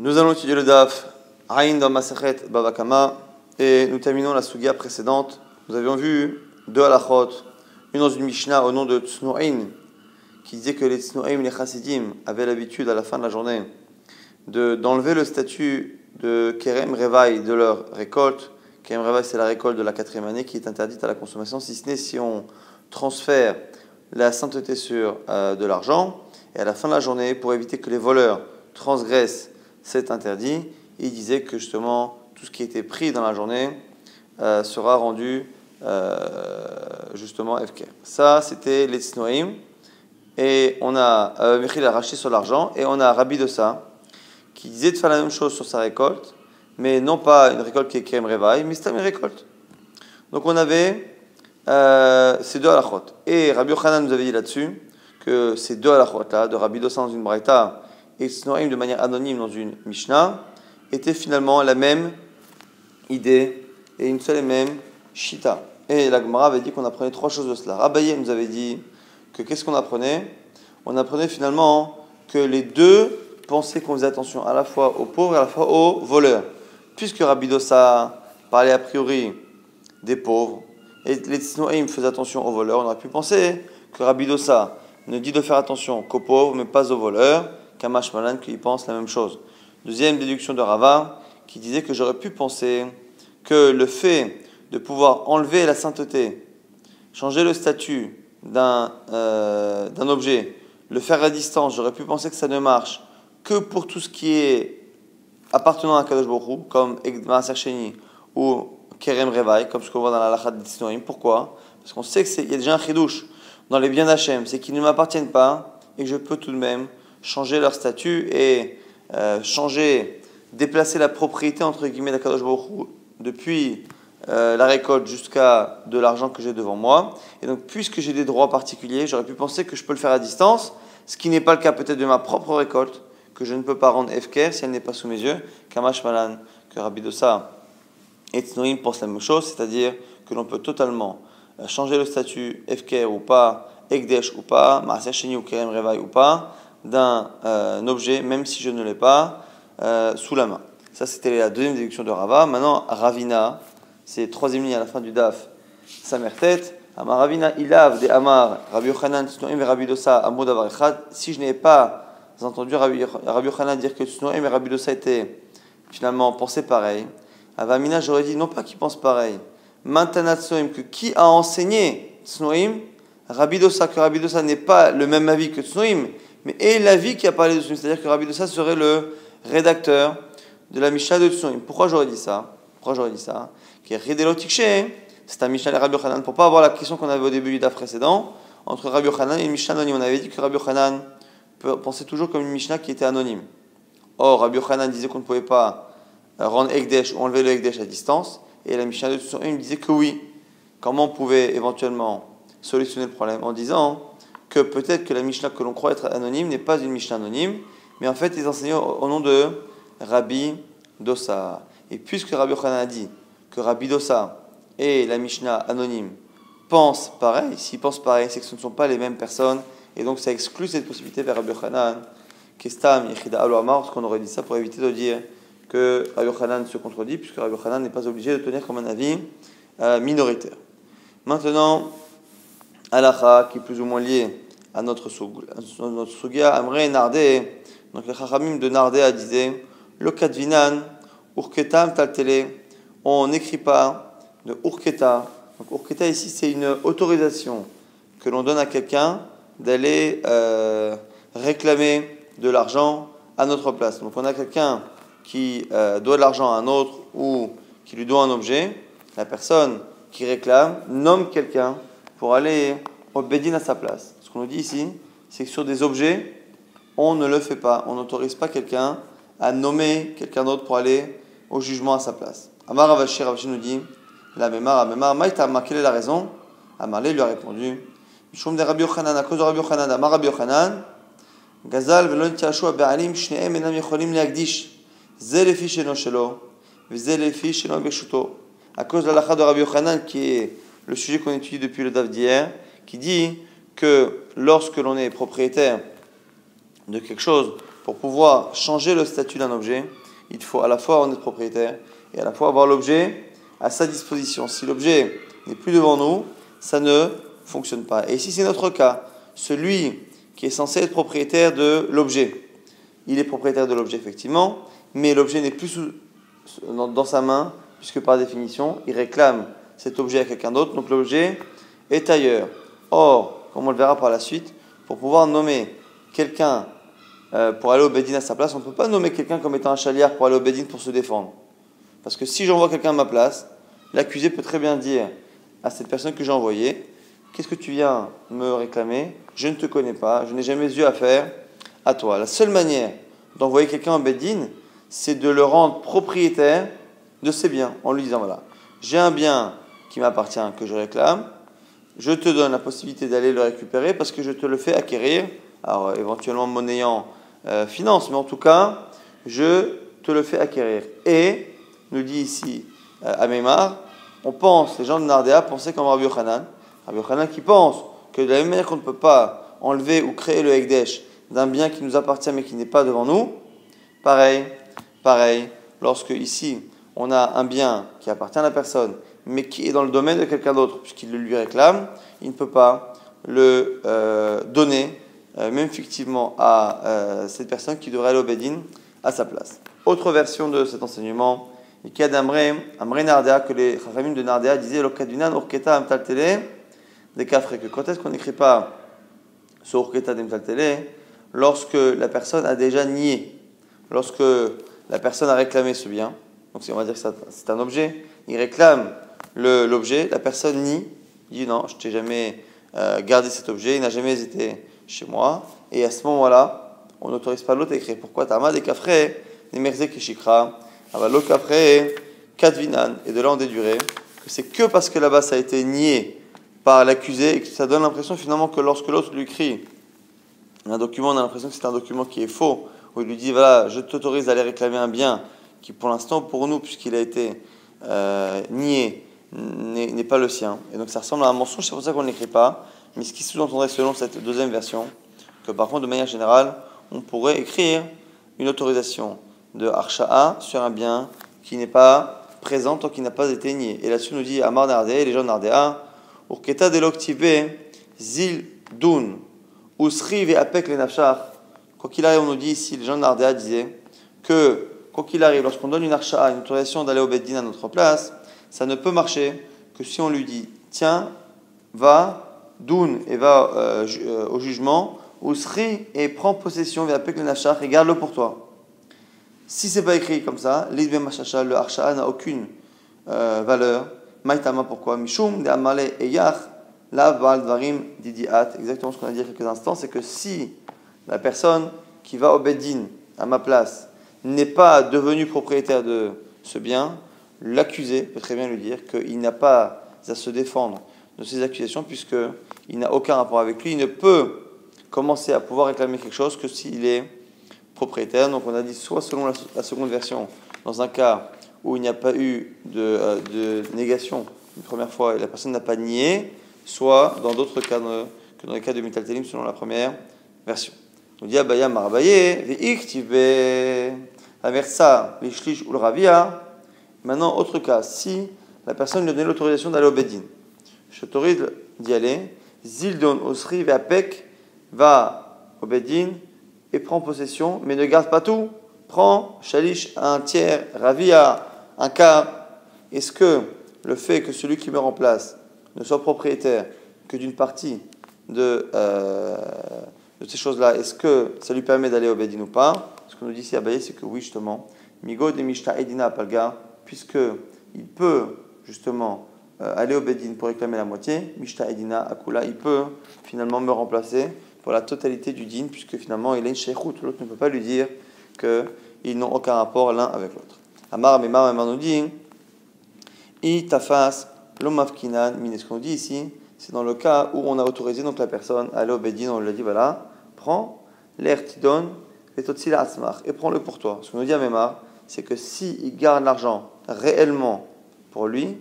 Nous allons étudier le DAF Aïn dans Masachet Babakama et nous terminons la Sugia précédente. Nous avions vu deux halachot, une dans une Mishnah au nom de Tsnu'in qui disait que les Tsnu'im, les Chassidim, avaient l'habitude à la fin de la journée d'enlever le statut de Kerem Revaï de leur récolte. Kerem Revaï, c'est la récolte de la quatrième année qui est interdite à la consommation, si ce n'est si on transfère la sainteté sur euh, de l'argent. Et à la fin de la journée, pour éviter que les voleurs transgressent c'est interdit. Il disait que justement tout ce qui était pris dans la journée euh, sera rendu euh, justement FK. Ça, c'était les Tsnoïm. Et on a euh, Michel a racheté sur l'argent. Et on a Rabbi de ça qui disait de faire la même chose sur sa récolte, mais non pas une récolte qui est Krem Revaï, mais c'était une récolte. Donc on avait ces deux halachot. Et Rabbi Yochanan nous avait dit là-dessus que ces deux halachot là, de Rabbi Dosa dans une braïta et Snorim de manière anonyme dans une Mishnah était finalement la même idée et une seule et même Shita. Et la Gemara avait dit qu'on apprenait trois choses de cela. Rabaye nous avait dit que qu'est-ce qu'on apprenait? On apprenait finalement que les deux pensaient qu'on faisait attention à la fois aux pauvres et à la fois aux voleurs. Puisque Rabbi Dossa parlait a priori des pauvres et les Tsnoïm faisaient attention aux voleurs, on aurait pu penser que Rabbi Dossa ne dit de faire attention qu'aux pauvres mais pas aux voleurs. Kamash Malan qui pense la même chose. Deuxième déduction de Rava qui disait que j'aurais pu penser que le fait de pouvoir enlever la sainteté, changer le statut d'un euh, objet, le faire à distance, j'aurais pu penser que ça ne marche que pour tout ce qui est appartenant à Kadosh Baruch comme Maaser Sheni ou Kerem Revaï, comme ce qu'on voit dans la Lachat d'Isnoim. Pourquoi? Parce qu'on sait qu'il y a déjà un chidouche dans les biens d'Hachem, c'est qu'ils ne m'appartiennent pas et que je peux tout de même changer leur statut et euh, changer, déplacer la propriété entre guillemets d'Akadosh Baruch depuis euh, la récolte jusqu'à de l'argent que j'ai devant moi. Et donc, puisque j'ai des droits particuliers, j'aurais pu penser que je peux le faire à distance, ce qui n'est pas le cas peut-être de ma propre récolte, que je ne peux pas rendre FKR si elle n'est pas sous mes yeux. Kamash Malan, que Rabbi Dosa et Tznoim pensent la même chose, c'est-à-dire que l'on peut totalement euh, changer le statut FKR ou pas, Ekdesh ou pas, Maaser ou Kerem Revaï ou pas, d'un euh, objet, même si je ne l'ai pas euh, sous la main. Ça, c'était la deuxième déduction de Rava. Maintenant, Ravina, c'est troisième ligne à la fin du DAF, sa mère tête. Amar Ravina, Ilav, de Amar, Rabbi Yochanan, et Rabbi Si je n'ai pas entendu Rabbi Yochanan dire que Tsnoim et Rabbi Dosa étaient finalement pensés pareil, Avamina, j'aurais dit non pas qu'ils pensent pareil, Maintenant que qui a enseigné Tsnoim, Rabbi Dosa, que Rabbi Dosa n'est pas le même avis que Tsnoim, mais et l'avis qui a parlé de c'est-à-dire que Rabbi Dossa serait le rédacteur de la Mishnah de Tsunim. Pourquoi j'aurais dit ça? Pourquoi j'aurais dit ça? C'est un Mishnah de Rabbi Yochanan. Pour pas avoir la question qu'on avait au début du DAF précédent, entre Rabbi Yochanan et une Mishnah anonyme. On avait dit que Rabbi Yochanan pensait toujours comme une Mishnah qui était anonyme. Or, Rabbi Yochanan disait qu'on ne pouvait pas rendre Ekdesh ou enlever le Ekdesh à distance. Et la Mishnah de Tsunim disait que oui. Comment on pouvait éventuellement solutionner le problème En disant que peut-être que la Mishnah que l'on croit être anonyme n'est pas une Mishnah anonyme, mais en fait ils enseignaient au, nom de Rabbi Dosa. Et puisque Rabbi Yochanan a dit que Rabbi Dosa et la Mishnah anonyme pensent pareil, s'ils pensent pareil, c'est que ce ne sont pas les mêmes personnes, et donc ça exclut cette possibilité vers Rabbi Yochanan, Kestam, Yechida Amar, qu'on aurait dit ça pour éviter de dire que Rabbi Yochanan se contredit, puisque Rabbi Yochanan n'est pas obligé de tenir comme un avis euh, minoritaire. Maintenant, halacha qui est plus ou moins lié à notre, notre sugia, Amre Nardé, donc le chachamim de Nardé disait, le kadvinan, urketam taltele, on n'écrit pas de urketa. Donc urketa ici c'est une autorisation que l'on donne à quelqu'un d'aller euh, réclamer de l'argent à notre place. Donc on a quelqu'un qui euh, doit de l'argent à un autre ou qui lui doit un objet, la personne qui réclame nomme quelqu'un pour aller au Bedin à sa place. Ce qu'on nous dit ici, c'est que sur des objets, on ne le fait pas. On n'autorise pas quelqu'un à nommer quelqu'un d'autre pour aller au jugement à sa place. Amar Ravashi, Ravashi nous dit La Memar, Amemar, Maïta, quelle est la raison? Amarlé lui a répondu Mishum de Rabbi Yochanan, à cause de Rabbi Yochanan, Amar Rabbi Yochanan, Gazal, Velon Tiashua, Ba'alim, Shneem, Enam Yecholim, Leagdish, Zelefi, Sheno, Shelo, Zelefi, Sheno, Beshuto. À cause de la de Rabbi Yochanan qui est le sujet qu'on étudie depuis le DAF d'hier, qui dit que lorsque l'on est propriétaire de quelque chose pour pouvoir changer le statut d'un objet, il faut à la fois en être propriétaire et à la fois avoir l'objet à sa disposition. Si l'objet n'est plus devant nous, ça ne fonctionne pas. Et si c'est notre cas, celui qui est censé être propriétaire de l'objet, il est propriétaire de l'objet effectivement, mais l'objet n'est plus dans, sa main, puisque par définition, il réclame cet objet à quelqu'un d'autre, donc l'objet est ailleurs. Or, comme on le verra par la suite, pour pouvoir nommer quelqu'un euh, pour aller au Bédine à sa place, on ne peut pas nommer quelqu'un comme étant un chaliard pour aller au Bédine pour se défendre. Parce que si j'envoie quelqu'un à ma place, l'accusé peut très bien dire à cette personne que j'ai envoyée Qu'est-ce que tu viens me réclamer? Je ne te connais pas, je n'ai jamais yeux à faire à toi. La seule manière d'envoyer quelqu'un au Bédine, c'est de le rendre propriétaire de ses biens en lui disant voilà, j'ai un bien qui m'appartient, que je réclame, je te donne la possibilité d'aller le récupérer parce que je te le fais acquérir, alors éventuellement monnayant euh, finance, mais en tout cas, je te le fais acquérir. Et, nous dit ici euh, on pense, les gens de Nardéa pensaient comme Rabbi Yochanan, Rabbi Yochanan qui pense que de la même manière qu'on ne peut pas enlever ou créer le Ekdesh d'un bien qui nous appartient mais qui n'est pas devant nous, pareil, pareil, lorsque ici on a un bien qui appartient à la personne mais qui est dans le domaine de quelqu'un d'autre puisqu'il le lui réclame, il ne peut pas le euh, donner euh, même fictivement, à euh, cette personne qui devrait aller au Bédine à sa place. Autre version de cet enseignement, il y a d'Amré, Amré Nardea, que les Chachamim de Nardea disaient L'Okadinan Urketa Amtaltele, des Kafre, que quand est-ce qu'on n'écrit pas ce Urketa d'Amtaltele Lorsque la personne a déjà nié, lorsque la personne a réclamé ce bien, donc on va dire que c'est un objet, il réclame l'objet, la personne nie, dit non, je t'ai jamais euh, gardé cet objet, il n'a jamais été chez moi. Et à ce moment-là, on n'autorise pas l'autre à écrire. Pourquoi? Tama des kafré, des merze kishikra, avalo kafré, katvinan. Et de là, on déduirait que c'est que parce que là-bas, ça a été nié par l'accusé et que ça donne l'impression finalement que lorsque l'autre lui écrit un document, on a l'impression que c'est un document qui est faux, où il lui dit voilà, je t'autorise à aller réclamer un bien qui, pour l'instant, pour nous, puisqu'il a été euh, nié, n'est pas le sien. Et donc ça ressemble à un mensonge, c'est pour ça qu'on ne l'écrit pas. Mais ce qui sous-entendrait selon cette deuxième version, que par contre, de manière générale, on pourrait écrire une autorisation de Archa'a sur un bien qui n'est pas présent tant qu'il n'a pas été nié. Et là-dessus, nous dit Amar Nardé, les gens Nardéa, Urketa deloktive zil dun, usri apek le. Quoi qu'il arrive, on nous dit ici, les gens de Nardéa disaient que, quoi qu'il arrive, lorsqu'on donne une Archa'a, une autorisation d'aller au Beddin à notre place, ça ne peut marcher que si on lui dit Tiens, va Doun et va euh, euh, au jugement, Sri et prend possession via Pek le Nashach et garde-le pour toi. Si c'est pas écrit comme ça, l'Idbe Machacha, le Archa n'a aucune euh, valeur. Maïtama, pourquoi? Mishum, de Amale et Yach, la Val Dvarim Didiat. Exactement ce qu'on a dit il y a quelques instants, c'est que si la personne qui va au Beddin à ma place n'est pas devenue propriétaire de ce bien, l'accusé peut très bien lui dire qu'il n'a pas à se défendre de ces accusations, puisqu'il n'a aucun rapport avec lui. Il ne peut commencer à pouvoir réclamer quelque chose que s'il est propriétaire. Donc on a dit soit selon la, seconde version, dans un cas où il n'y a pas eu de, euh, de, négation une première fois et la personne n'a pas nié, soit dans d'autres cas que dans les cas de Metal selon la première version. On dit Abaya Marabaye, Aversa, Lishlish ou Maintenant, autre cas, si la personne lui a donné l'autorisation d'aller au Bedin, je t'autorise d'y aller. Zildon Osri Vapek va au Bedin et prend possession, mais ne garde pas tout. Prends Shalish un tiers, Ravia un quart. Est-ce que le fait que celui qui me remplace ne soit propriétaire que d'une partie de, euh, de ces choses-là, est-ce que ça lui permet d'aller au Bedin ou pas? Ce qu'on nous dit ici à Baye, c'est que oui, justement. Migo de Mishta Edina Palga, puisque il peut justement euh, aller au Bedin pour réclamer la moitié, Mishta Edina Akula, il peut finalement me remplacer pour la totalité du din, puisque finalement il est une sheikhout, l'autre ne peut pas lui dire qu'ils n'ont aucun rapport l'un avec l'autre. Amar Memar nous dit I tafas lomafkinan min. Ce qu'on dit ici, c'est dans le cas où on a autorisé donc la personne à aller au Bedin, on lui a dit voilà, prends l'air tidon et et prends-le pour toi. Ce qu'on nous dit à Memar, c'est que s'il il garde l'argent réellement pour lui,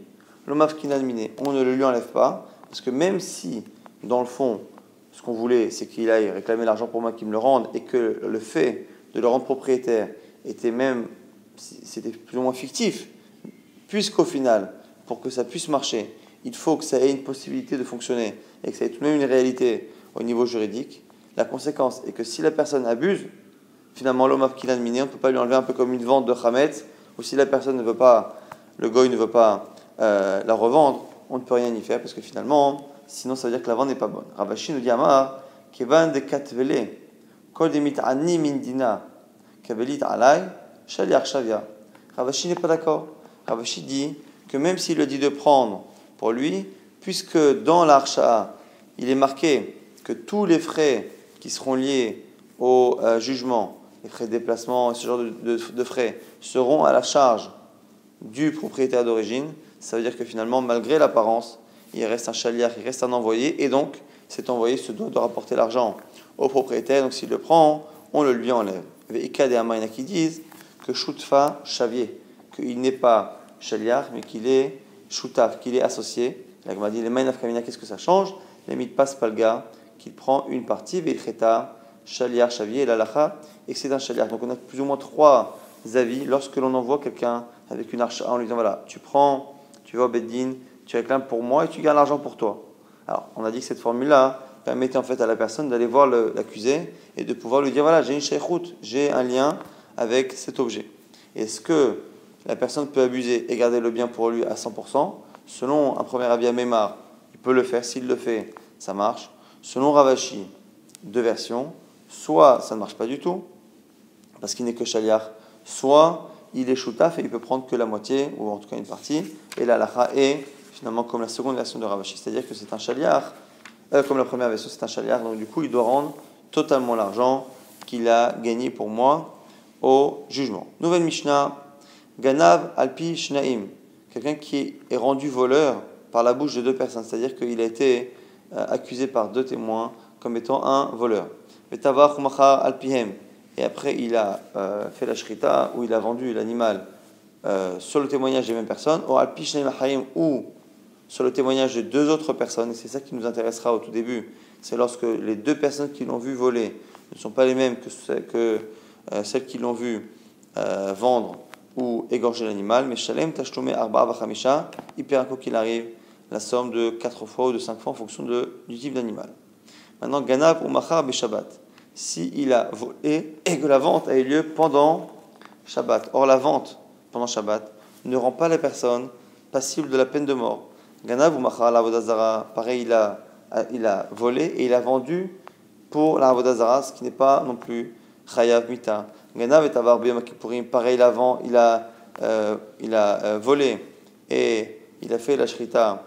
miné, on ne le lui enlève pas, parce que même si, dans le fond, ce qu'on voulait, c'est qu'il aille réclamer l'argent pour moi, qu'il me le rende, et que le fait de le rendre propriétaire était même, c'était plus ou moins fictif, puisqu'au final, pour que ça puisse marcher, il faut que ça ait une possibilité de fonctionner et que ça ait tout de même une réalité au niveau juridique, la conséquence est que si la personne abuse, finalement l'homme a miné, on ne peut pas lui enlever un peu comme une vente de Hametz, ou si la personne ne veut pas, le goy ne veut pas euh, la revendre, on ne peut rien y faire parce que finalement, sinon ça veut dire que la vente n'est pas bonne. Ravashi nous dit Amar, Kevan de Katvele, Kol de Mit'ani Mindina, Kavelit Alay, Shaliach Shavia. Ravashi n'est pas d'accord. Ravashi dit que même s'il le dit de prendre pour lui, puisque dans l'archa, il est marqué que tous les frais qui seront liés au euh, jugement, les frais de déplacement, ce genre de, frais, seront à la charge du propriétaire d'origine, ça veut dire que finalement, malgré l'apparence, il reste un chaliar, il reste un envoyé, et donc cet envoyé se doit de rapporter l'argent au propriétaire, donc s'il le prend, on le lui enlève. Il y a qui disent que Shutfa Chavier, qu'il n'est pas chaliar, mais qu'il est Shutaf, qu'il est associé. La dit, les Maïnaf Kamina, qu'est-ce que ça change? Les passe Palga, qu'il prend une partie, Veicheta, Chaliar, Chavier et l'Alacha, et que c'est un Chaliar. Donc on a plus ou moins trois avis lorsque l'on envoie quelqu'un avec une arche en lui disant voilà, tu prends, tu vas au Beddin, tu réclames pour moi et tu gardes l'argent pour toi. Alors on a dit que cette formule-là permettait en fait à la personne d'aller voir l'accusé et de pouvoir lui dire voilà, j'ai une shaykhout, j'ai un lien avec cet objet. Est-ce que la personne peut abuser et garder le bien pour lui à 100% Selon un premier avis à Mémar, il peut le faire, s'il le fait, ça marche. Selon Ravashi, deux versions. Soit ça ne marche pas du tout, parce qu'il n'est que chaliar, soit il est choutaf et il peut prendre que la moitié, ou en tout cas une partie, et la lacha est finalement comme la seconde version de Ravashi, c'est-à-dire que c'est un chaliar, euh, comme la première version c'est un chaliar, donc du coup il doit rendre totalement l'argent qu'il a gagné pour moi au jugement. Nouvelle Mishnah, Ganav Alpi Shnaim, quelqu'un qui est rendu voleur par la bouche de deux personnes, c'est-à-dire qu'il a été euh, accusé par deux témoins comme étant un voleur. Et après, il a euh, fait la shrita, où il a vendu l'animal euh, sur le témoignage des mêmes personnes, ou sur le témoignage de deux autres personnes, et c'est ça qui nous intéressera au tout début, c'est lorsque les deux personnes qui l'ont vu voler ne sont pas les mêmes que, que celles qui l'ont vu vendre ou égorger l'animal, mais Shalem Tashlume Arba Bachamisha, hyper qu'il arrive, la somme de 4 fois ou de 5 fois en fonction de, du type d'animal. Maintenant, Ganav ou Machar Shabbat. Si il a volé et que la vente a eu lieu pendant Shabbat. Or, la vente pendant Shabbat ne rend pas la personne passible de la peine de mort. Ganav ou Machar la pareil, il a, il a volé et il a vendu pour la Vodazara, ce qui n'est pas non plus Chayav Mita. Ganav et Avar pareil, il a, il a, euh, il a euh, volé et il a fait la Shrita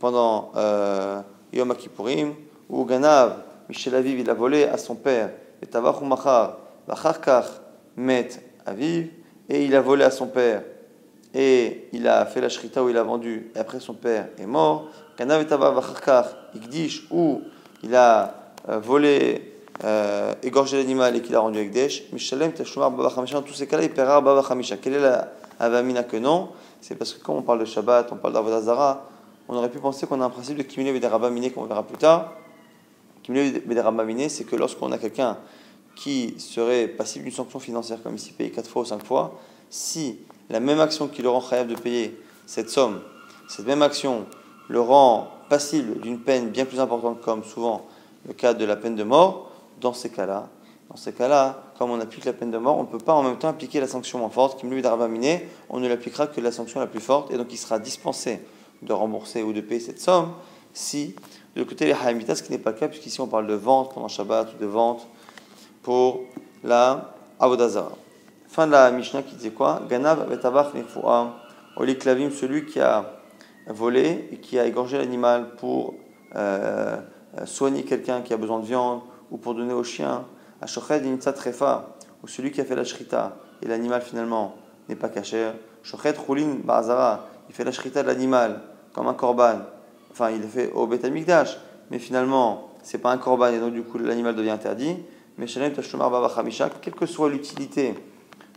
pendant euh, Yom Kippourim, où Ganav, Michel Aviv, il a volé à son père, et Tavach Machar, Vacharkar, Met Aviv, et il a volé à son père, et il a fait la shrita où il a vendu, et après son père est mort. Ganav et Tavach Vacharkar, Igdish, où il a euh, volé, euh, égorgé l'animal et qu'il a rendu Ekdesh. Mishalem Tashumar Babachamisha, dans tous ces cas-là, il paiera Babachamisha. Quelle est la Avamina que non? C'est parce que quand on parle de Shabbat, on parle d'Avodazara, on aurait pu penser qu'on a un principe de Kimile Vederabamine qu'on verra plus tard. Kimile Vederabamine, c'est que lorsqu'on a quelqu'un qui serait passible d'une sanction financière, comme ici payé 4 fois ou 5 fois, si la même action qui le rend capable de payer cette somme, cette même action le rend passible d'une peine bien plus importante, comme souvent le cas de la peine de mort, dans ces cas-là, dans ces cas-là, comme on applique la peine de mort, on ne peut pas en même temps appliquer la sanction moins forte, qui lui on ne l'appliquera que la sanction la plus forte, et donc il sera dispensé de rembourser ou de payer cette somme si, de côté les Haïmitas, ce qui n'est pas le cas, puisqu'ici on parle de vente pendant Shabbat ou de vente pour la Avodazara. Fin de la Mishnah qui disait quoi? Ganav betabach nefua oliklavim, celui qui a volé et qui a égorgé l'animal pour euh, soigner quelqu'un qui a besoin de viande ou pour donner au chien. Ashoched imtzat trefa, ou celui qui a fait la shrita et l'animal finalement n'est pas caché. Shochet chulin ba'azara, il fait la shrita de l'animal comme un korban, enfin il le fait au Beth mais finalement c'est pas un korban et donc du coup l'animal devient interdit. Mais Shalem Tashumar Baba quelle que soit l'utilité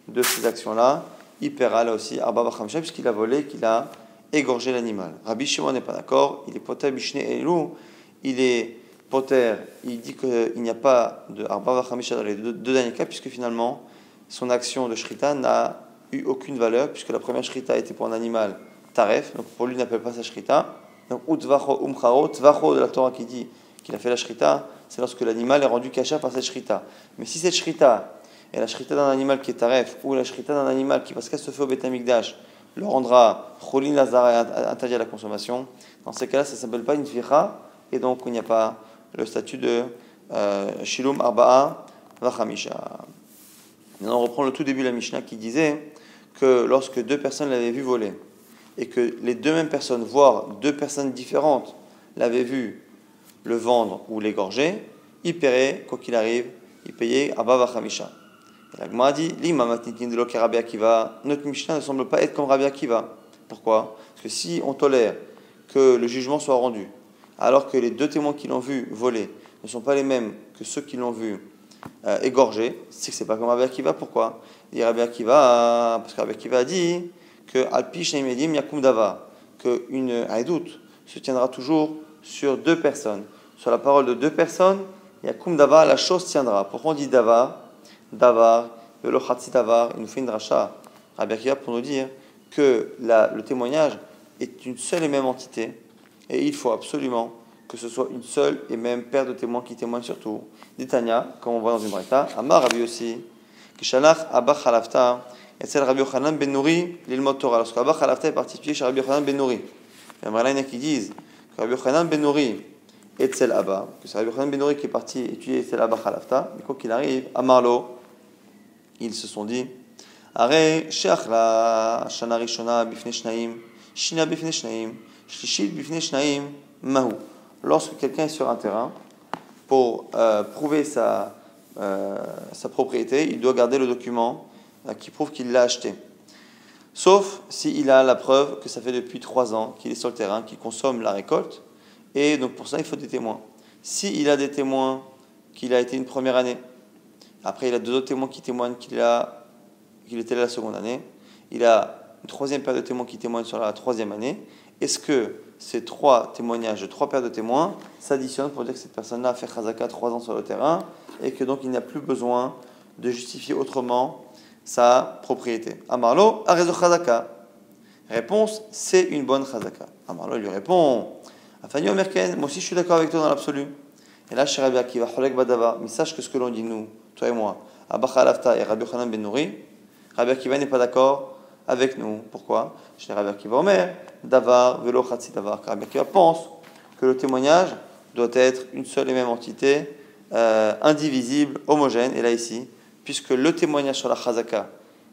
de ces actions-là, il paiera là aussi Arba Khamisha puisqu'il a volé, qu'il a égorgé l'animal. Rabbi Shimon n'est pas d'accord, il est Potabishne Elou, il est Potter, il dit qu'il n'y a pas de Arba Vachamisha dans les deux, derniers cas, puisque finalement, son action de Shrita n'a eu aucune valeur, puisque la première Shrita était pour un animal taref, donc pour lui, il n'appelle pas ça Shrita. Donc, Utvacho Umcharo, Tvacho de la Torah qui dit qu'il a fait la Shrita, c'est lorsque l'animal est rendu cacha par cette Shrita. Mais si cette Shrita est la Shrita d'un animal qui est taref, ou la Shrita d'un animal qui, parce qu'elle se fait au Betamikdash, le rendra Cholin Lazar interdit à la consommation, dans ces cas-là, ça ne s'appelle pas une Vira, et donc il n'y a pas le statut de euh, Shilum Arba'a Vachamisha. On reprend le tout début de la Mishnah qui disait que lorsque deux personnes l'avaient vu voler, et que les deux mêmes personnes, voire deux personnes différentes, l'avaient vu le vendre ou l'égorger, il paierait, quoi qu'il arrive, il payait Abba Vachamisha. La Gemara dit notre Mishnah ne semble pas être comme Rabbi Akiva. Pourquoi? Parce que si on tolère que le jugement soit rendu, alors que les deux témoins qui l'ont vu voler ne sont pas les mêmes que ceux qui l'ont vu euh, égorger, c'est que c'est pas comme Rabbi Akiva. Pourquoi? Il dit Rabbi Akiva, parce que Rabbi Akiva a dit que Alpi Medim Yakum Dava, qu'une doute se tiendra toujours sur deux personnes. Sur la parole de deux personnes, Yakum Dava, la chose tiendra. Pourquoi on dit Dava? Davar, Velo Davar, il nous fait une dracha, Akiva, pour nous dire que le témoignage est une seule et même entité, et il faut absolument que ce soit une seule et même paire de témoins qui témoignent surtout. D'Itania, comme on voit dans une braïta, Amar Rabbi aussi, Kishalach Abba et c'est Rabbi Yochanan Ben Nouri, l'ilmot Torah. Lorsque Abba Khalafta est particulier chez Rabbi Yochanan Ben Nouri, il y a qui disent que Rabbi Yochanan Ben Nouri est Tzel Abba, que c'est Rabbi Yochanan Ben Nouri qui est parti étudier Tzel Abba Khalafta, mais quoi qu'il arrive, Amarlo, ils se sont dit, Sheach la Shana Rishona Bifne Shnaim, Shina Bifne Shnaim, Shlishit Bifne Shnaim, Mahu lorsque quelqu'un est sur un terrain, pour euh, prouver sa, euh, sa propriété, il doit garder le document qui prouve qu'il l'a acheté. Sauf s'il a la preuve que ça fait depuis trois ans qu'il est sur le terrain, qu'il consomme la récolte. Et donc pour ça, il faut des témoins. S'il a des témoins qu'il a été une première année, après il a deux autres témoins qui témoignent qu'il qu'il était là la seconde année, il a une troisième paire de témoins qui témoignent sur la troisième année, est-ce que ces trois témoignages de trois paires de témoins s'additionnent pour dire que cette personne-là a fait Khazaka trois ans sur le terrain et que donc il n'a plus besoin de justifier autrement sa propriété. Amarlo, Arezo Khazaka. Réponse, c'est une bonne Khazaka. Amarlo lui répond Afani Omerken, moi aussi je suis d'accord avec toi dans l'absolu. Et là, Rabbi Akiva, Cholek Badava, mais sache que ce que l'on dit nous, toi et moi, Abba Khalafta et Rabbi Khanan Ben Nouri, Rabbi Akiva n'est pas d'accord avec nous. Pourquoi? Chez Rabbi Akiva Omer, Davar, Velo Khatsi Davar. Rabbi Akiva pense que le témoignage doit être une seule et même entité, euh, indivisible, homogène. Et là, ici, puisque le témoignage sur la Chazaka,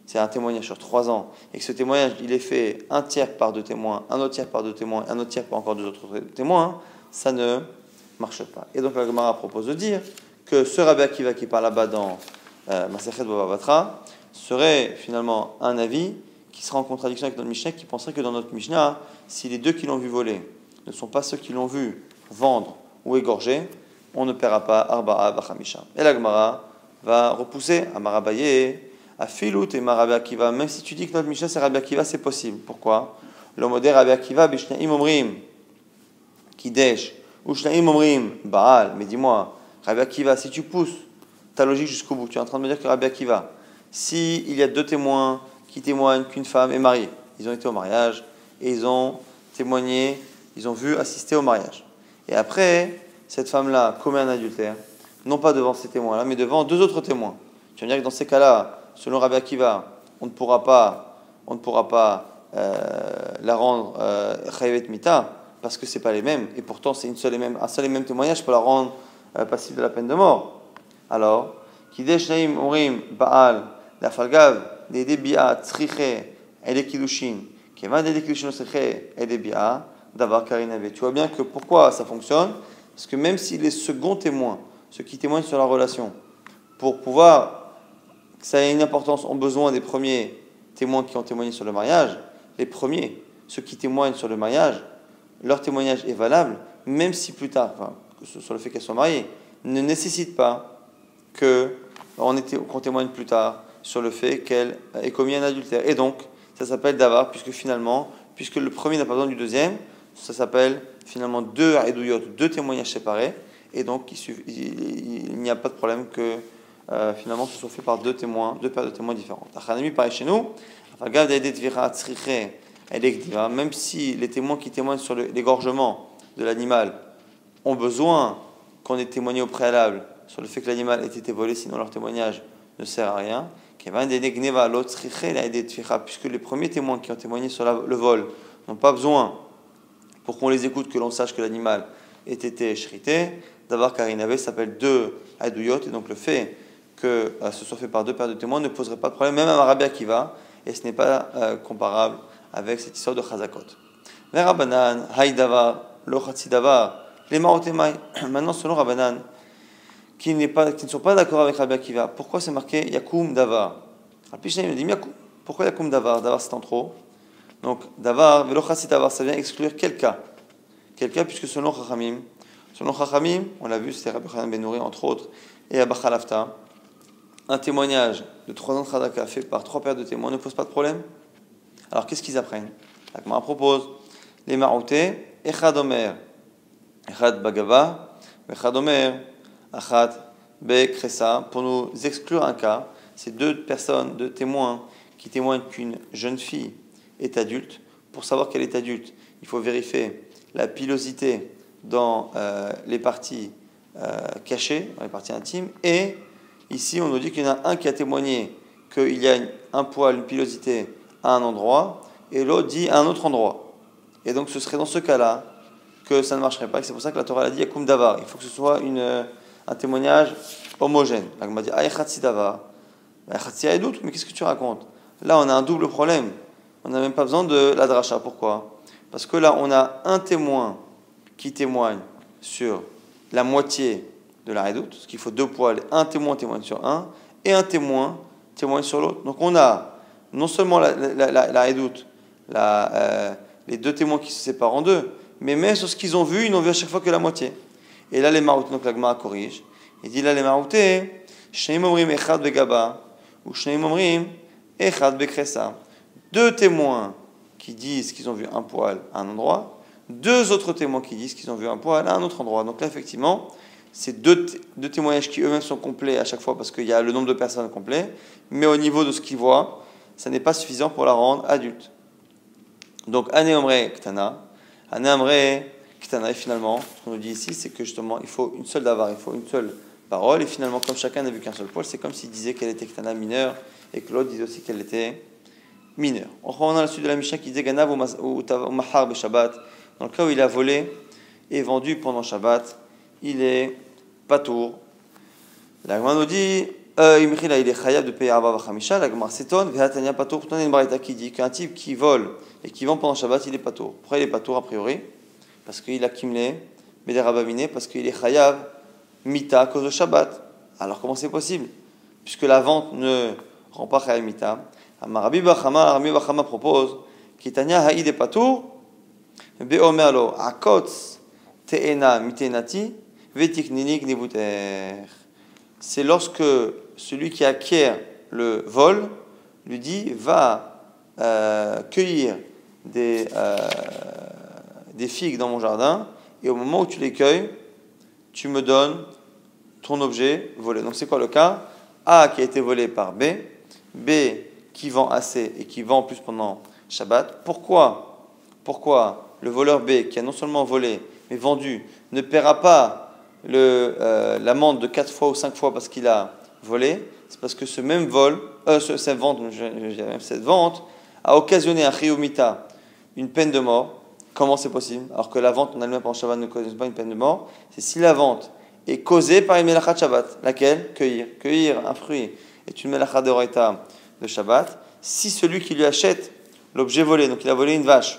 c'est un témoignage sur trois ans, et que ce témoignage, il est fait un tiers par deux témoins, un autre tiers par deux témoins, un autre tiers par encore deux autres témoins, ça ne marche pas. Et donc la Gemara propose de dire que ce Rabbi Akiva qui parle là-bas dans euh, Bavatra serait finalement un avis qui sera en contradiction avec notre Mishnah, qui penserait que dans notre Mishnah, si les deux qui l'ont vu voler ne sont pas ceux qui l'ont vu vendre ou égorger, on ne paiera pas Arba'a Bachamisha. Et la Gemara va repousser à Marabaye, à Filout et Marabé Akiva. Même si tu dis que notre Mishnah c'est Rabbi Akiva, c'est possible. Pourquoi? Le modèle Rabbi Akiva, Bishnaim Omrim, Kidesh, ou Shnaim Omrim, Baal. Mais dis-moi, Rabbi Akiva, si tu pousses ta logique jusqu'au bout, tu es en train de me dire que Rabbi Akiva, s'il il y a deux témoins qui témoignent qu'une femme est mariée. Ils ont été au mariage et ils ont témoigné, ils ont vu assister au mariage. Et après, cette femme-là commet un adultère, non pas devant ces témoins-là, mais devant deux autres témoins. Tu vas me dire que dans ces cas-là, selon Rabbi Akiva, on ne pourra pas, on ne pourra pas euh, la rendre euh, mita parce que c'est pas les mêmes, et pourtant c'est une seule et même, un seul et même témoignage pour la rendre euh, passible de la peine de mort. Alors, Kidesh Naim Urim Baal la Falgav les kilushin, qui va des kilushin et des bia, d'avoir karinave. Tu vois bien que pourquoi ça fonctionne? Parce que même si les seconds témoins, ceux qui témoignent sur la relation, pour pouvoir que ça ait une importance, ont besoin des premiers témoins qui ont témoigné sur le mariage, les premiers, ceux qui témoignent sur le mariage, leur témoignage est valable, même si plus tard, sur le fait qu'elles soient mariées, ne nécessite pas qu'on témoigne plus tard sur le fait qu'elle ait commis un adultère. Et donc, ça s'appelle davar, puisque finalement, puisque le premier n'a pas besoin du deuxième, ça s'appelle finalement deux deux témoignages séparés. Et donc il, n'y a pas de problème que euh, finalement ce soit fait par deux témoins, deux paires de témoins différents. pareil chez nous, même si les témoins qui témoignent sur l'égorgement de l'animal ont besoin qu'on ait témoigné au préalable sur le fait que l'animal ait été volé, sinon leur témoignage ne sert à rien. Puisque les premiers témoins qui ont témoigné sur le vol n'ont pas besoin, pour qu'on les écoute, que l'on sache que l'animal ait été chrité. D'abord, car il s'appelle deux adouyot, et donc le fait que euh, ce soit fait par deux paires de témoins ne poserait pas de problème, même à Marabia qui va, et ce n'est pas euh, comparable avec cette histoire de Chazakot. Rabanan, Haïdavar, Lochatsidavar, les Marotemai. Maintenant, selon Rabanan, qui, pas, qui ne sont pas d'accord avec Rabbi Akiva, pourquoi c'est marqué Yakum Davar? Il dit Pourquoi Yakum Davar? Davar c'est en trop. Donc, Davar, Davar, ça vient exclure quel cas Quel cas, puisque selon Chachamim, selon Chachamim, on l'a vu, c'est Rabbi Benouri, entre autres, et Abba Khalafta, un témoignage de trois ans de Khadaka fait par trois paires de témoins ne pose pas de problème. Alors qu'est-ce qu'ils apprennent? La propose les Maroutés, Echad Omer, Echad Bagava, Echad Omer, Echad Bekresa, pour nous exclure un cas, c'est deux personnes, deux témoins qui témoignent qu'une jeune fille est adulte. Pour savoir qu'elle est adulte, il faut vérifier la pilosité dans euh, les parties euh, cachées, dans les parties intimes, et Ici, on nous dit qu'il y en a un qui a témoigné qu'il y a un poil, une pilosité à un endroit, et l'autre dit à un autre endroit. Et donc, ce serait dans ce cas-là que ça ne marcherait pas. C'est pour ça que la Torah a dit Yakum Davar. Il faut que ce soit une, un témoignage homogène. M'a dit Ayachatsi Davar. Mais qu'est-ce que tu racontes? Là, on a un double problème. On n'a même pas besoin de la dracha. Pourquoi? Parce que là, on a un témoin qui témoigne sur la moitié de la redoute, parce qu'il faut deux poils, un témoin témoigne sur un, et un témoin témoigne sur l'autre. Donc on a non seulement la, la, redoute, euh, les deux témoins qui se séparent en deux, mais même sur ce qu'ils ont vu, ils n'ont vu à chaque fois que la moitié. Et là, les maroutés, donc la corrige. Il dit là, les maroutés, omrim echad begaba, ou echad bekresa. Deux témoins qui disent qu'ils ont vu un poil à un endroit, deux autres témoins qui disent qu'ils ont vu un poil à un autre endroit. Donc là, effectivement, c'est deux, deux, témoignages qui eux-mêmes sont complets à chaque fois parce qu'il y a le nombre de personnes complet, mais au niveau de ce qu'ils voient, ça n'est pas suffisant pour la rendre adulte. Donc, Anéomre Ktana, Anéomre Ktana, et finalement, ce qu'on nous dit ici, c'est que justement, il faut une seule davar, il faut une seule parole, et finalement, comme chacun n'a vu qu'un seul poil, c'est comme s'il disait qu'elle était Ktana mineure, et que l'autre disait aussi qu'elle était mineure. On a la suite de la Mishnah qui disait Ganav ou Mahar Shabbat, dans le cas où il a volé et vendu pendant Shabbat, il est patour. La Gemara nous dit euh, il est chayav de payer Arba Vachamisha. La Gemara s'étonne, Vehatania patour. Pourtant, il y a une qui dit qu'un type qui vole et qui vend pendant Shabbat, il est patour. Pourquoi il est patour a priori? Parce qu'il a kimlé, mais des parce qu'il est chayav mita à cause de Shabbat. Alors comment c'est possible? Puisque la vente ne rend pas chayav mita. Rabbi Bachama, Rabbi Bachama propose Kitania haïd est patour. Beomerlo akotz te'ena mitenati c'est lorsque celui qui acquiert le vol lui dit va euh, cueillir des, euh, des figues dans mon jardin et au moment où tu les cueilles, tu me donnes ton objet volé. Donc c'est quoi le cas? A qui a été volé par B, B qui vend assez et qui vend en plus pendant Shabbat. Pourquoi? Pourquoi le voleur B qui a non seulement volé mais vendu ne paiera pas euh, l'amende de 4 fois ou 5 fois parce qu'il a volé, c'est parce que ce même vol, euh, cette vente, cette vente, a occasionné un chiyomita, une peine de mort. Comment c'est possible? Alors que la vente en elle-même Shabbat ne cause pas une peine de mort. C'est si la vente est causée par une melachat Shabbat. Laquelle? Cueillir. Cueillir un fruit est une melachat de de Shabbat. Si celui qui lui achète l'objet volé, donc il a volé une vache,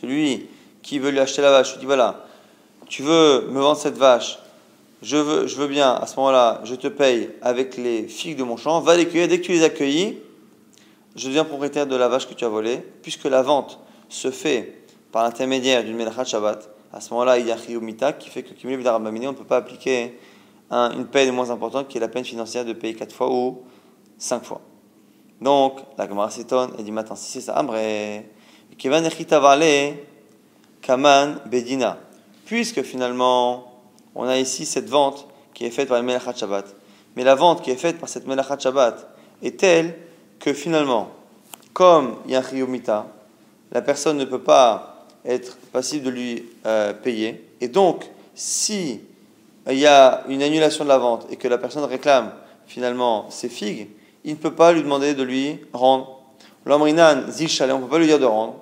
celui qui veut lui acheter la vache, lui dit voilà, tu veux me vendre cette vache, je veux, je veux bien, à ce moment-là, je te paye avec les figues de mon champ, va les cueillir, dès que tu les as cueillis, je deviens propriétaire de la vache que tu as volée, puisque la vente se fait par l'intermédiaire d'une melachat Shabbat. À ce moment-là, il y a un qui fait que on ne peut pas appliquer une peine moins importante qui est la peine financière de payer 4 fois ou 5 fois. Donc, la Gemara s'étonne et dit Maintenant, si c'est ça, Ambre, Kaman Bedina puisque finalement on a ici cette vente qui est faite par le Melachat Shabbat. Mais la vente qui est faite par cette Melachat Shabbat est telle que finalement, comme il y a un la personne ne peut pas être passible de lui euh, payer. Et donc, si il y a une annulation de la vente et que la personne réclame finalement ses figues, il ne peut pas lui demander de lui rendre. L'omrinan zil on ne peut pas lui dire de rendre.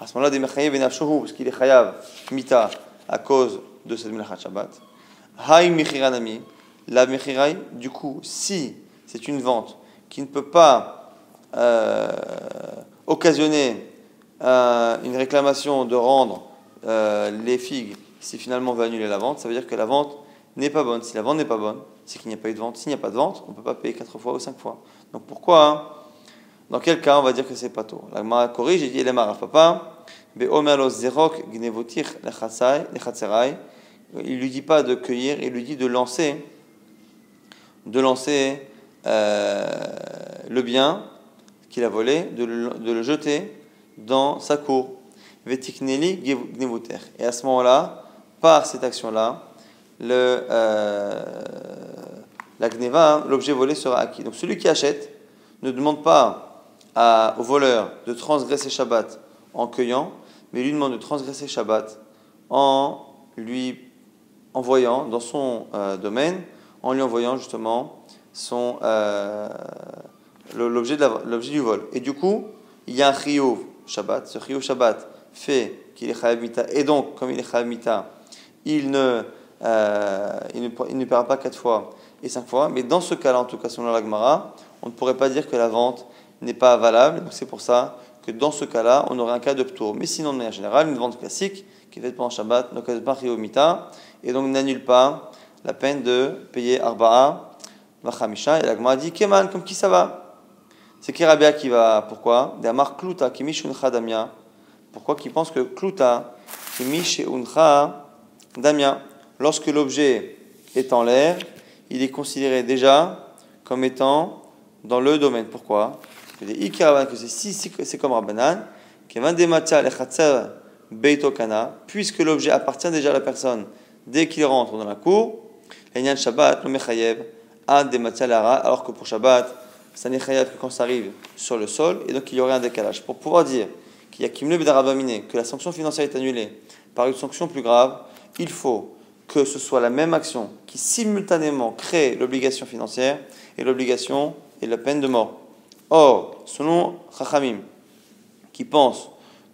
À ce moment-là, des mechayev parce qu'il est chayav mita à cause de cette melachat Shabbat. Hay mechiranami, la mechirai, du coup, si c'est une vente qui ne peut pas euh, occasionner euh, une réclamation de rendre euh, les figues si finalement on veut annuler la vente, ça veut dire que la vente n'est pas bonne. Si la vente n'est pas bonne, c'est qu'il n'y a pas eu de vente. S'il n'y a pas de vente, on ne peut pas payer quatre fois ou cinq fois. Donc pourquoi hein Dans quel cas on va dire que c'est pas tôt La corrige et dit Papa, il lui dit pas de cueillir, il lui dit de lancer, de lancer euh, le bien qu'il a volé, de le, de le, jeter dans sa cour. Et à ce moment-là, par cette action-là, le, euh, la gneva, l'objet volé sera acquis. Donc celui qui achète ne demande pas au voleur de transgresser Shabbat en cueillant, mais lui demande de transgresser Shabbat en lui envoyant dans son euh, domaine, en lui envoyant justement son euh, l'objet du vol. Et du coup, il y a un chiyuv Shabbat. Ce chiyuv Shabbat fait qu'il est chayav et donc comme il est chayav il ne euh, il, ne, il ne paiera pas quatre fois et cinq fois. Mais dans ce cas-là, en tout cas selon la Gemara, on ne pourrait pas dire que la vente n'est pas valable. C'est pour ça que dans ce cas-là, on aurait un cas de ptour. Mais sinon, de manière générale, une vente classique qui est faite pendant Shabbat, donc pas Mita, et donc n'annule pas la peine de payer Arba'a, Vachamisha. Et la Gemara dit Keman, comme qui ça va? C'est Kirabia qui va? Pourquoi? Damar Kluta, Kimishuncha Damia. Pourquoi Qui pense que Kluta, Kimishuncha Damia? Lorsque l'objet est en l'air, il est considéré déjà comme étant dans le domaine. Pourquoi? Que c'est comme Rabbanan, puisque l'objet appartient déjà à la personne dès qu'il rentre dans la cour, Shabbat, alors que pour Shabbat, ça n'est que quand ça arrive sur le sol, et donc il y aurait un décalage. Pour pouvoir dire qu'il y a que la sanction financière est annulée par une sanction plus grave, il faut que ce soit la même action qui simultanément crée l'obligation financière et l'obligation et la peine de mort. Or, selon Chachamim, qui pense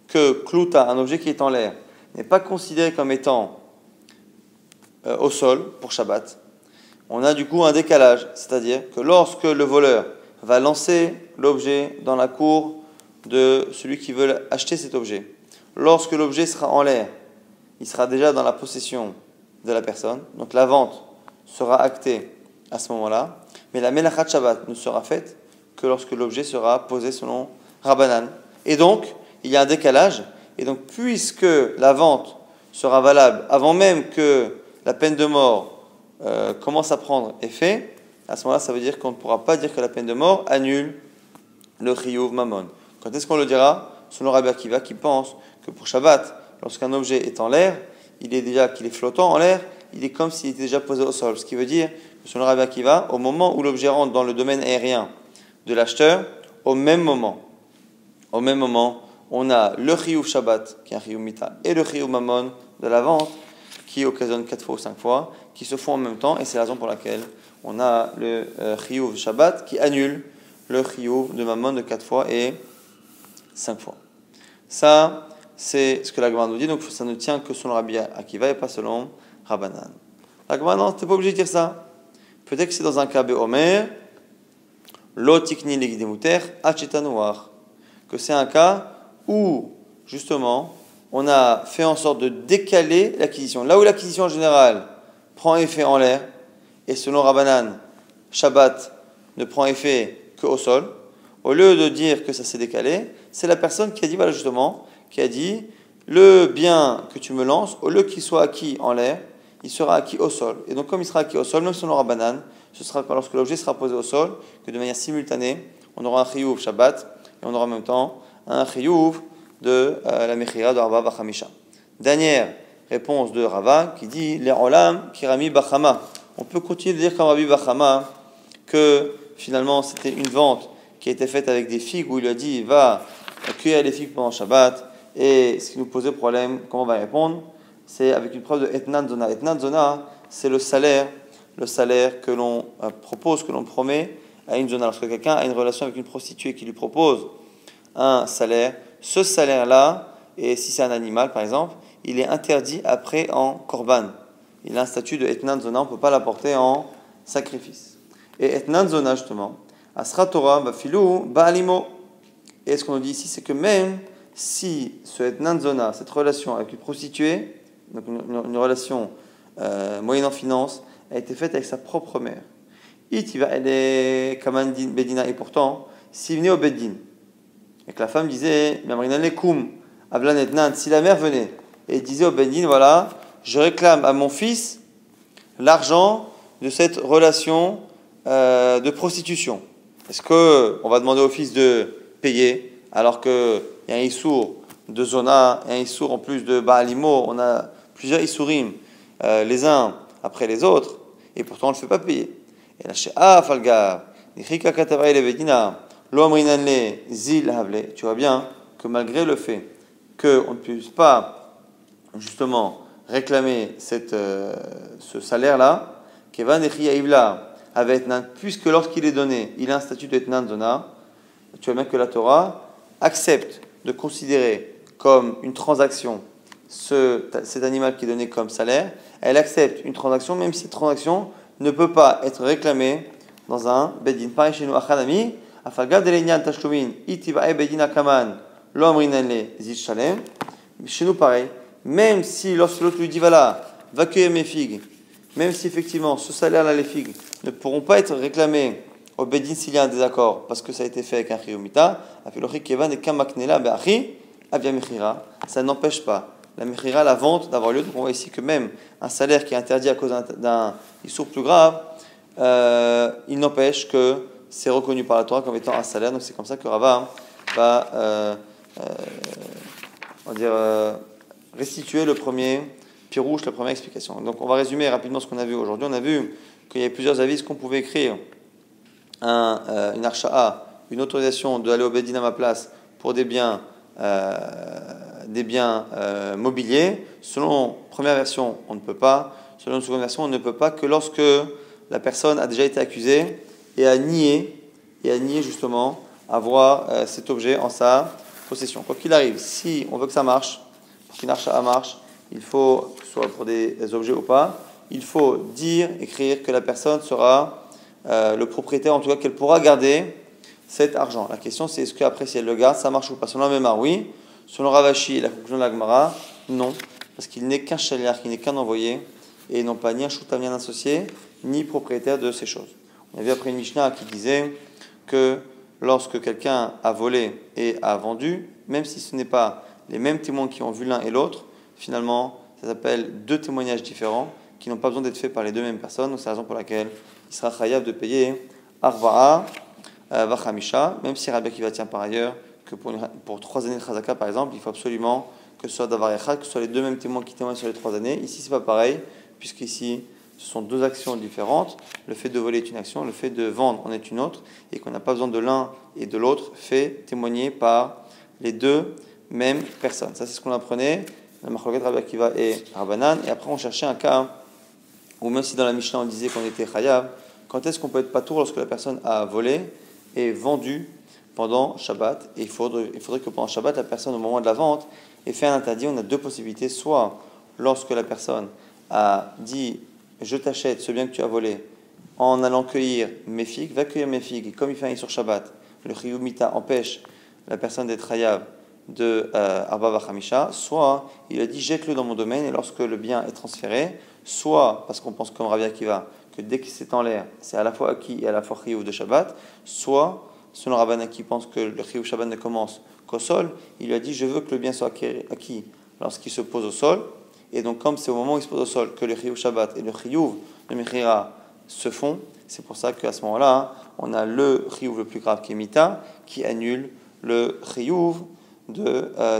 que Klouta, un objet qui est en l'air, n'est pas considéré comme étant euh, au sol pour Shabbat, on a du coup un décalage, c'est-à-dire que lorsque le voleur va lancer l'objet dans la cour de celui qui veut acheter cet objet, lorsque l'objet sera en l'air, il sera déjà dans la possession de la personne. Donc la vente sera actée à ce moment-là. Mais la melachat Shabbat ne sera faite que lorsque l'objet sera posé selon Rabbanan. Et donc, il y a un décalage. Et donc, puisque la vente sera valable avant même que la peine de mort euh, commence à prendre effet, à ce moment-là, ça veut dire qu'on ne pourra pas dire que la peine de mort annule le chiyuv mammon. Quand est-ce qu'on le dira? Selon Rabbi Akiva qui pense que pour Shabbat, lorsqu'un objet est en l'air, il est déjà qu'il est flottant en l'air, il est comme s'il était déjà posé au sol. Ce qui veut dire que selon Rabbi Akiva, au moment où l'objet rentre dans le domaine aérien de l'acheteur, au même moment, au même moment, on a le chiyuv Shabbat, qui est un chiyuv mita, et le chiyuv mammon de la vente, qui occasionne quatre fois ou cinq fois, qui se font en même temps, et c'est la raison pour laquelle on a le euh, chiyuv Shabbat qui annule le chiyuv de mammon de quatre fois et cinq fois. Ça, c'est ce que la Gemara nous dit, donc ça ne tient que selon Rabbi Akiva et pas selon Rabbanan. La Gemara, non, tu n'es pas obligé de dire ça. Peut-être que c'est dans un cas Omer, l'otikni legdemuter, acheta noir. Que c'est un cas où, justement, on a fait en sorte de décaler l'acquisition. Là où l'acquisition en général prend effet en l'air, et selon Rabbanan, Shabbat ne prend effet qu'au sol, au lieu de dire que ça s'est décalé, c'est la personne qui a dit, voilà justement, qui a dit le bien que tu me lances, au lieu qu'il soit acquis en l'air, il sera acquis au sol. Et donc, comme il sera acquis au sol, même si on aura banane, ce sera lorsque l'objet sera posé au sol que de manière simultanée, on aura un chiyuv Shabbat et on aura en même temps un chiyuv de euh, la Mechira de Arba Bachamisha. Dernière réponse de Rava qui dit Les olam kirami bachama. On peut continuer de dire comme Rabbi Bachama que finalement c'était une vente qui a été faite avec des figues où il a dit va cueillir les figues pendant Shabbat. Et ce qui nous posait problème, comment on va répondre? C'est avec une preuve de etnan zona. Etnan zona, c'est le salaire, le salaire que l'on euh, propose, que l'on promet à une zona. Lorsque quelqu'un a une relation avec une prostituée qui lui propose un salaire, ce salaire-là, et si c'est un animal par exemple, il est interdit après en korban. Il a un statut de etnan zona, on ne peut pas l'apporter en sacrifice. Et etnan zona justement, asra Torah bafilou ba'alimo. Et ce qu'on nous dit ici, c'est que même si ce etnan zona, cette relation avec une prostituée, donc une, relation euh, moyenne en finance, a été faite avec sa propre mère. bedina, et pourtant, s'il venait au bedin, et que la femme disait, si la mère venait et disait au bedin, voilà, je réclame à mon fils l'argent de cette relation euh, de prostitution. Est-ce qu'on va demander au fils de payer alors qu'il y a un issour de zona un issour en plus de baalimo On a plusieurs issourim, euh, les uns après les autres, et pourtant on ne le fait pas payer. Et là, chez Falgar, tu vois bien que malgré le fait qu'on ne puisse pas justement réclamer cette, euh, ce salaire-là, Kevan avec puisque lorsqu'il est donné, il a un statut d'Etnan Zona, tu vois bien que la Torah accepte de considérer comme une transaction ce, cet animal qui est donné comme salaire, elle accepte une transaction, même si cette transaction ne peut pas être réclamée dans un bedin. Pareil chez nous, Achanami, Afalgav de Tashlumin, Itivae bedin akaman, l'omrinanle zish shalem. Chez nous, pareil, même si lorsque l'autre lui dit voilà, va cueillir mes figues, même si effectivement ce salaire-là, les figues, ne pourront pas être réclamés au Bedin s'il y a un désaccord, parce que ça a été fait avec un Chiyomita, ça n'empêche pas la Mechira, la vente, d'avoir lieu. Donc on voit ici que même un salaire qui est interdit à cause d'un issour plus grave, euh, il n'empêche que c'est reconnu par la Torah comme étant un salaire. Donc c'est comme ça que Rava va euh, euh, restituer le premier pirouche, la première explication. Donc on va résumer rapidement ce qu'on a vu aujourd'hui. On a vu qu'il y avait plusieurs avis qu'on pouvait écrire un, une archa'a, une autorisation d'aller au Bedin à ma place pour des biens, des biens euh, mobiliers. Selon première version, on ne peut pas. Selon seconde version, on ne peut pas que lorsque la personne a déjà été accusée et a nié, et a nié justement avoir cet objet en sa possession. Quoi qu'il arrive, si on veut que ça marche, pour qu'une archa'a marche, il faut, soit pour des objets ou pas, il faut dire, écrire que la personne sera euh, le propriétaire, en tout cas qu'elle pourra garder cet argent. La question c'est est-ce qu'après si elle le garde, ça marche ou pas? Selon la mémoire, oui. Selon Ravashi et la conclusion de l'Agmara, non. Parce qu'il n'est qu'un chaliar, qu'il n'est qu'un envoyé, et non pas ni un shoutam, ni un associé, ni propriétaire de ces choses. On a vu après une Mishnah qui disait que lorsque quelqu'un a volé et a vendu, même si ce n'est pas les mêmes témoins qui ont vu l'un et l'autre, finalement, ça s'appelle deux témoignages différents qui n'ont pas besoin d'être faits par les deux mêmes personnes. C'est la raison pour laquelle il sera khayab de payer Arva'a euh, Vachamisha, même si Rabbi Akiva tient par ailleurs que pour, pour trois années de Chazaka, par exemple, il faut absolument que ce soit Davar que ce soit les deux mêmes témoins qui témoignent sur les trois années. Ici, c'est pas pareil, puisqu'ici, ce sont deux actions différentes. Le fait de voler est une action, le fait de vendre en est une autre, et qu'on n'a pas besoin de l'un et de l'autre fait témoigner par les deux mêmes personnes. Ça, c'est ce qu'on apprenait, la Machloket Rabbi Akiva et Rabbanan, et après on cherchait un cas ou même si dans la Mishnah on disait qu'on était chayav, quand est-ce qu'on peut être patour lorsque la personne a volé et vendu pendant Shabbat Et il faudrait, que pendant Shabbat, la personne, au moment de la vente, ait fait un interdit. On a deux possibilités. Soit lorsque la personne a dit Je t'achète ce bien que tu as volé en allant cueillir mes figues, va cueillir mes figues. Et comme il fait un sur Shabbat, le Chiyumita empêche la personne d'être chayav de euh, Arba Vachamisha, soit il a dit jette-le dans mon domaine et lorsque le bien est transféré, soit parce qu'on pense comme Rabbi Akiva que dès que c'est en l'air, c'est à la fois acquis et à la fois chiyuv de Shabbat, soit selon Rabban qui pense que le chiyuv Shabbat ne commence qu'au sol, il lui a dit je veux que le bien soit acquis lorsqu'il se pose au sol, et donc comme c'est au moment où il se pose au sol que le chiyuv Shabbat et le chiyuv de Mechira se font, c'est pour ça qu'à ce moment-là, on a le chiyuv le plus grave qui est Mita, qui annule le chiyuv de euh,